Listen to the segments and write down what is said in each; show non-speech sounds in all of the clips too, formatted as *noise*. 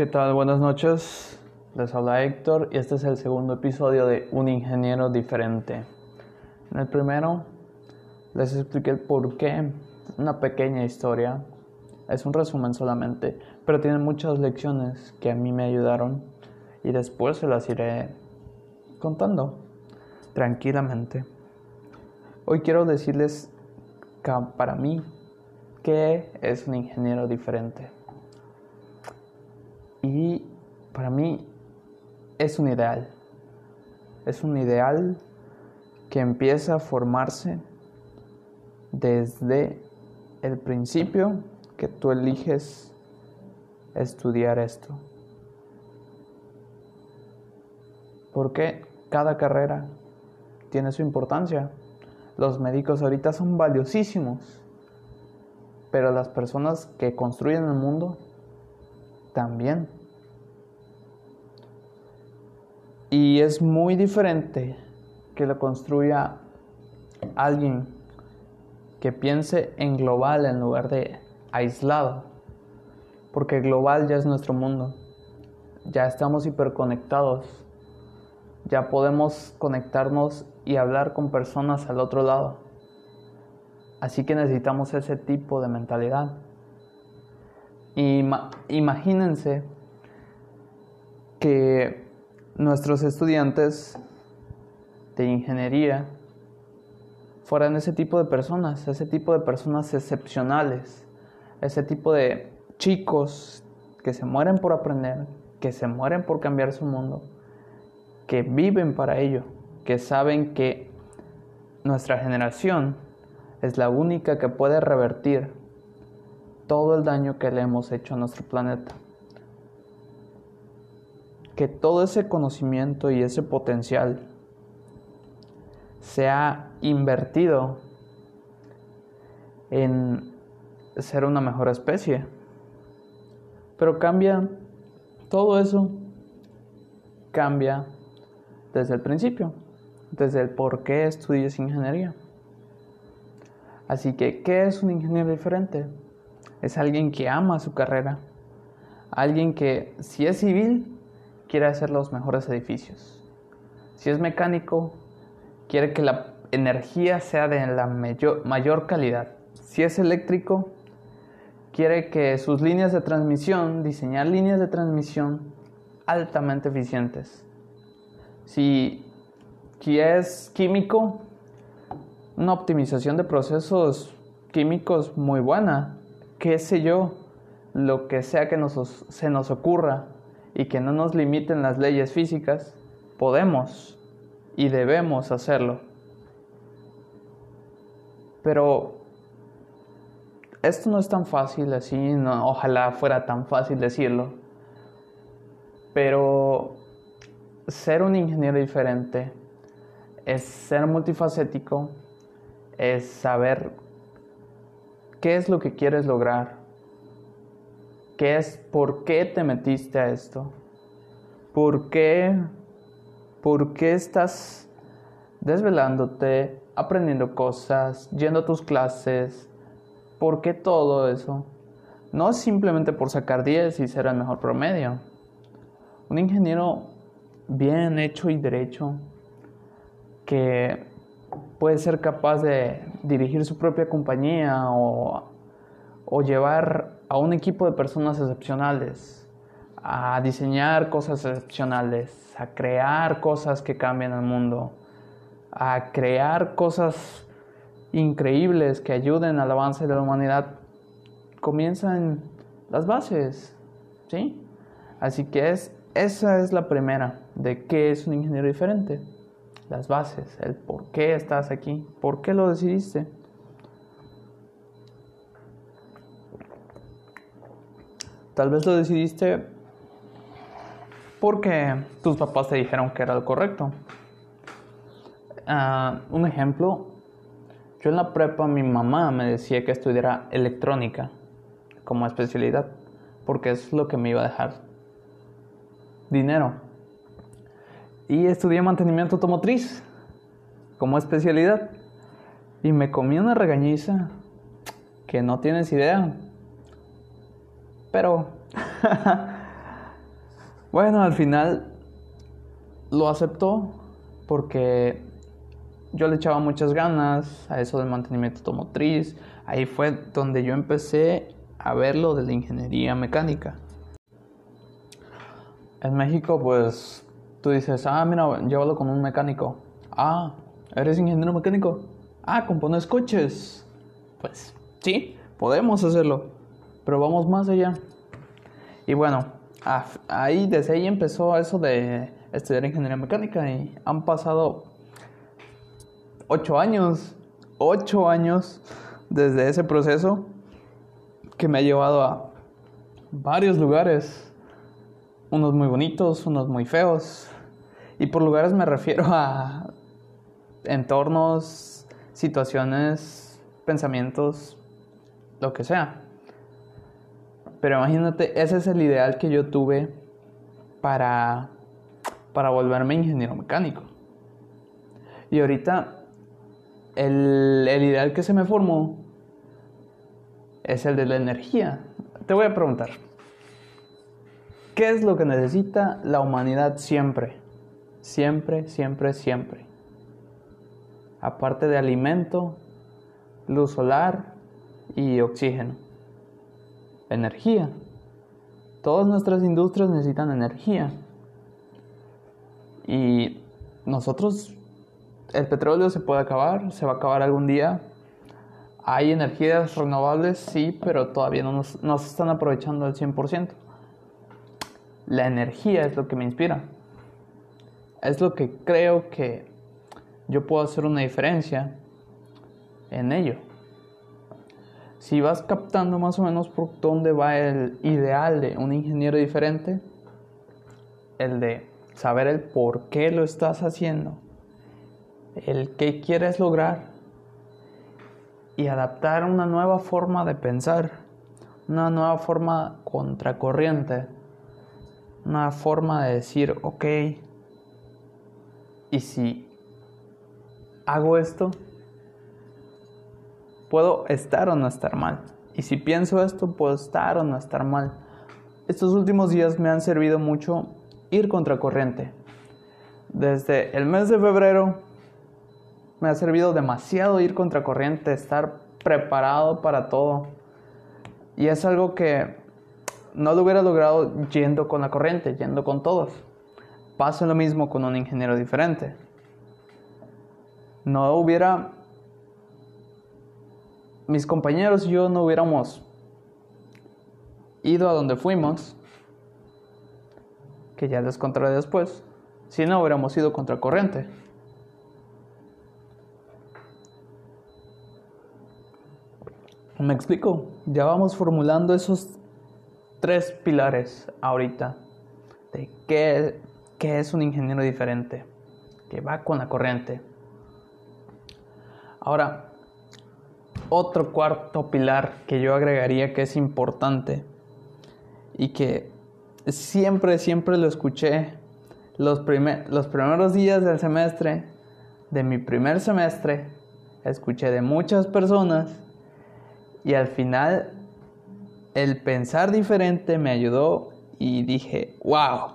¿Qué tal? Buenas noches. Les habla Héctor y este es el segundo episodio de Un ingeniero diferente. En el primero les expliqué el por qué, una pequeña historia. Es un resumen solamente, pero tiene muchas lecciones que a mí me ayudaron y después se las iré contando tranquilamente. Hoy quiero decirles para mí, ¿qué es un ingeniero diferente? Y para mí es un ideal. Es un ideal que empieza a formarse desde el principio que tú eliges estudiar esto. Porque cada carrera tiene su importancia. Los médicos ahorita son valiosísimos, pero las personas que construyen el mundo también. Y es muy diferente que lo construya alguien que piense en global en lugar de aislado. Porque global ya es nuestro mundo. Ya estamos hiperconectados. Ya podemos conectarnos y hablar con personas al otro lado. Así que necesitamos ese tipo de mentalidad imagínense que nuestros estudiantes de ingeniería fueran ese tipo de personas, ese tipo de personas excepcionales, ese tipo de chicos que se mueren por aprender, que se mueren por cambiar su mundo, que viven para ello, que saben que nuestra generación es la única que puede revertir todo el daño que le hemos hecho a nuestro planeta. Que todo ese conocimiento y ese potencial se ha invertido en ser una mejor especie. Pero cambia, todo eso cambia desde el principio, desde el por qué estudias ingeniería. Así que, ¿qué es un ingeniero diferente? Es alguien que ama su carrera, alguien que si es civil quiere hacer los mejores edificios, si es mecánico quiere que la energía sea de la mayor, calidad, si es eléctrico quiere que sus líneas de transmisión, diseñar líneas de transmisión altamente eficientes. Si, es químico, una optimización de procesos químicos muy buena qué sé yo, lo que sea que se nos ocurra y que no nos limiten las leyes físicas, podemos y debemos hacerlo. Pero esto no es tan fácil así, ojalá fuera tan fácil decirlo. Pero ser un ingeniero diferente es ser multifacético, es saber ¿Qué es lo que quieres lograr? ¿Qué es por qué te metiste a esto? ¿Por qué por qué estás desvelándote, aprendiendo cosas, yendo a tus clases? ¿Por qué todo eso? No es simplemente por sacar 10 y ser el mejor promedio. Un ingeniero bien hecho y derecho que puede ser capaz de dirigir su propia compañía o, llevar a un equipo de personas excepcionales a diseñar cosas excepcionales, a crear cosas que cambien el mundo, a crear cosas increíbles que ayuden al avance de la humanidad, comienzan las bases, ¿sí? Así que es, esa es la primera de qué es un ingeniero diferente las bases, el por qué estás aquí, por qué lo decidiste. Tal vez lo decidiste porque tus papás te dijeron que era lo correcto. Ah, un ejemplo, yo en la prepa mi mamá me decía que estudiara electrónica como especialidad, porque es lo que me iba a dejar dinero y estudié mantenimiento automotriz como especialidad. Y me comí una regañiza que no tienes idea. Pero *laughs* Bueno, al final lo aceptó porque yo le echaba muchas ganas a eso del mantenimiento automotriz. Ahí fue donde yo empecé a ver lo de la ingeniería mecánica. En México, pues tú dices, ah, mira, llévalo con un mecánico. Ah, ¿eres ingeniero mecánico? Ah, compones coches. Pues sí, podemos hacerlo, pero vamos más allá. Y bueno, ahí desde ahí empezó eso de estudiar ingeniería mecánica y han pasado ocho años, ocho años desde ese proceso que me ha llevado a varios lugares, unos muy bonitos, unos muy feos. Y por lugares me refiero a entornos, situaciones, pensamientos, lo que sea. Pero imagínate, ese es el ideal que yo tuve para, para volverme ingeniero mecánico. Y ahorita el, el ideal que se me formó es el de la energía. Te voy a preguntar, ¿qué es lo que necesita la humanidad siempre? Siempre, siempre, siempre. Aparte de alimento, luz solar y oxígeno. Energía. Todas nuestras industrias necesitan energía. Y nosotros el petróleo se puede acabar, se va a acabar algún día. Hay energías renovables, sí, pero todavía no nos, se están aprovechando al 100%. La energía es lo que me inspira. Es lo que creo que yo puedo hacer una diferencia en ello. Si vas captando más o menos por dónde va el ideal de un ingeniero diferente, el de saber el por qué lo estás haciendo el que quieres lograr y adaptar una nueva forma de pensar, una nueva forma contracorriente, una forma de decir, ok, y si hago esto, puedo estar o no estar mal. Y si pienso esto, puedo estar o no estar mal. Estos últimos días me han servido mucho ir contracorriente. Desde el mes de febrero me ha servido demasiado ir contracorriente, estar preparado para todo. Y es algo que no lo hubiera logrado yendo con la corriente, yendo con todos. Pasa lo mismo con un ingeniero diferente. No hubiera... Mis compañeros y yo no hubiéramos ido a donde fuimos, que ya les contaré después, si no hubiéramos ido contracorriente. Me explico, ya vamos formulando esos tres pilares ahorita de qué, qué es un ingeniero diferente, que va con la corriente. Ahora, otro cuarto pilar que yo agregaría que es importante y que siempre, siempre lo escuché los, los primeros días del semestre, de mi primer semestre, escuché de muchas personas y al final el pensar diferente me ayudó y dije, wow,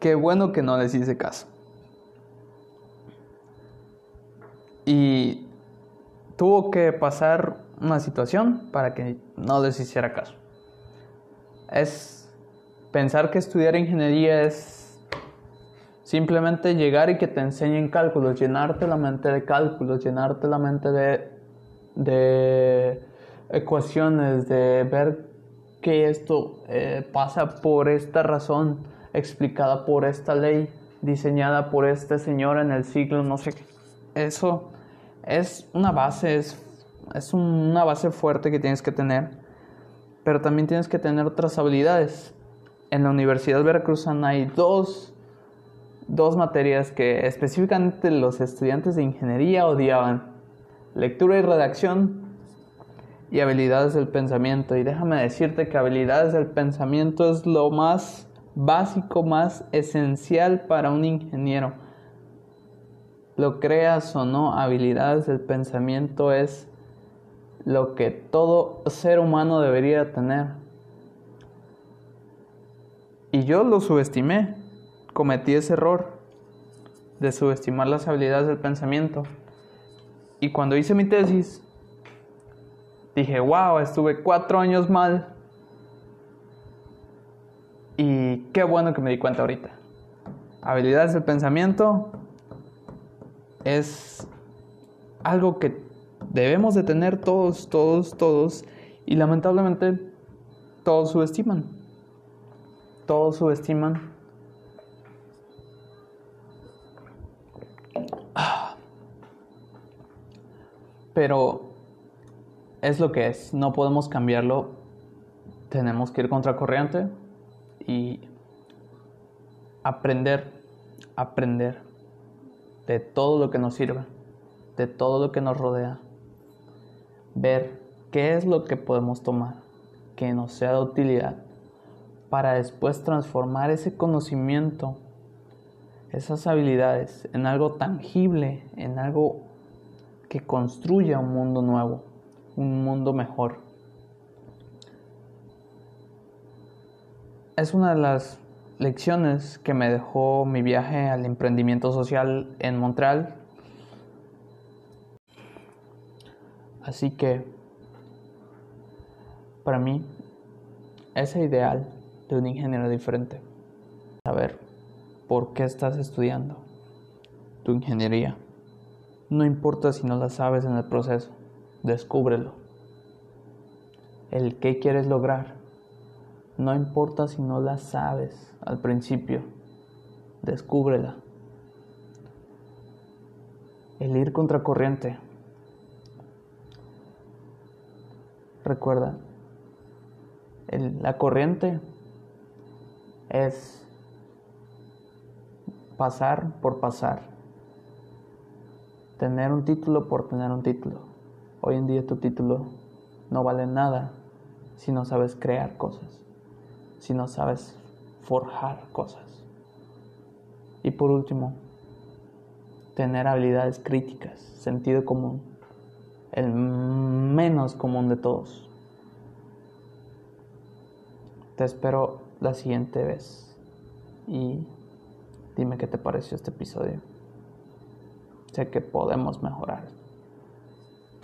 qué bueno que no les hice caso. Y tuvo que pasar una situación para que no les hiciera caso. Es pensar que estudiar ingeniería es simplemente llegar y que te enseñen cálculos, llenarte la mente de cálculos, llenarte la mente de de ecuaciones, de ver que esto eh, pasa por esta razón, explicada por esta ley, diseñada por este señor en el siglo, no sé qué. Eso es una base, es, es una base fuerte que tienes que tener, pero también tienes que tener otras habilidades. En la Universidad Veracruzana hay dos, dos materias que específicamente los estudiantes de ingeniería odiaban lectura y redacción y habilidades del pensamiento. Y déjame decirte que habilidades del pensamiento es lo más básico, más esencial para un ingeniero. Lo creas o no, habilidades del pensamiento es lo que todo ser humano debería tener. Y yo lo subestimé, cometí ese error de subestimar las habilidades del pensamiento. Y cuando hice mi tesis, dije, wow, estuve cuatro años mal. Y qué bueno que me di cuenta ahorita. Habilidades del pensamiento es algo que debemos de tener todos, todos, todos. Y lamentablemente todos subestiman. Todos subestiman. Pero es lo que es, no podemos cambiarlo, tenemos que ir contracorriente y aprender, aprender de todo lo que nos sirve, de todo lo que nos rodea, ver qué es lo que podemos tomar, que nos sea de utilidad, para después transformar ese conocimiento, esas habilidades en algo tangible, en algo que construya un mundo nuevo un mundo mejor. Es una de las lecciones que me dejó mi viaje al emprendimiento social en Montreal. Así que, para mí, ese ideal de un ingeniero diferente. Saber por qué estás estudiando tu ingeniería. No importa si no la sabes en el proceso descúbrelo. El qué quieres lograr. No importa si no la sabes al principio, descúbrela. El ir contracorriente. Recuerda, la corriente es pasar por pasar, tener un título por tener un título. Hoy en día tu título no vale nada si no sabes crear cosas, si no sabes forjar cosas. Y por último, tener habilidades críticas, sentido común, el menos común de todos. Te espero la siguiente vez y dime qué te pareció este episodio. Sé que podemos mejorar.